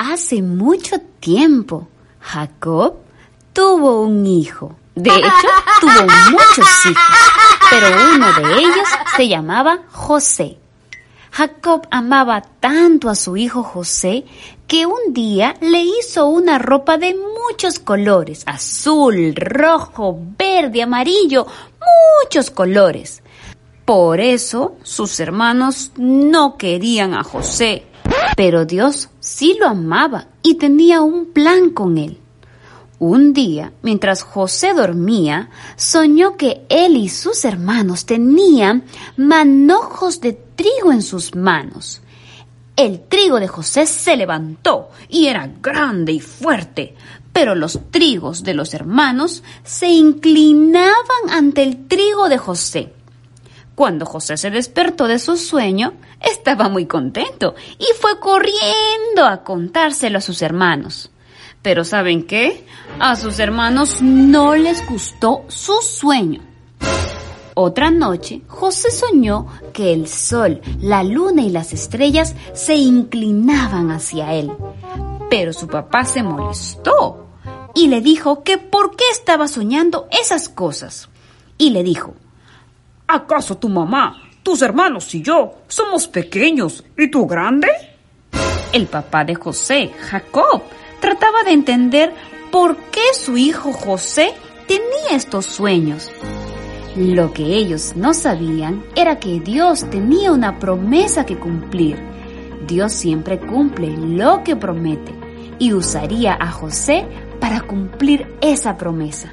Hace mucho tiempo, Jacob tuvo un hijo. De hecho, tuvo muchos hijos, pero uno de ellos se llamaba José. Jacob amaba tanto a su hijo José que un día le hizo una ropa de muchos colores, azul, rojo, verde, amarillo, muchos colores. Por eso sus hermanos no querían a José, pero Dios sí lo amaba y tenía un plan con él. Un día, mientras José dormía, soñó que él y sus hermanos tenían manojos de trigo en sus manos. El trigo de José se levantó y era grande y fuerte, pero los trigos de los hermanos se inclinaban ante el trigo de José. Cuando José se despertó de su sueño, estaba muy contento y fue corriendo a contárselo a sus hermanos. Pero ¿saben qué? A sus hermanos no les gustó su sueño. Otra noche, José soñó que el sol, la luna y las estrellas se inclinaban hacia él. Pero su papá se molestó y le dijo que por qué estaba soñando esas cosas. Y le dijo, ¿acaso tu mamá, tus hermanos y yo somos pequeños y tú grande? El papá de José, Jacob, trataba de entender por qué su hijo José tenía estos sueños. Lo que ellos no sabían era que Dios tenía una promesa que cumplir. Dios siempre cumple lo que promete y usaría a José para cumplir esa promesa.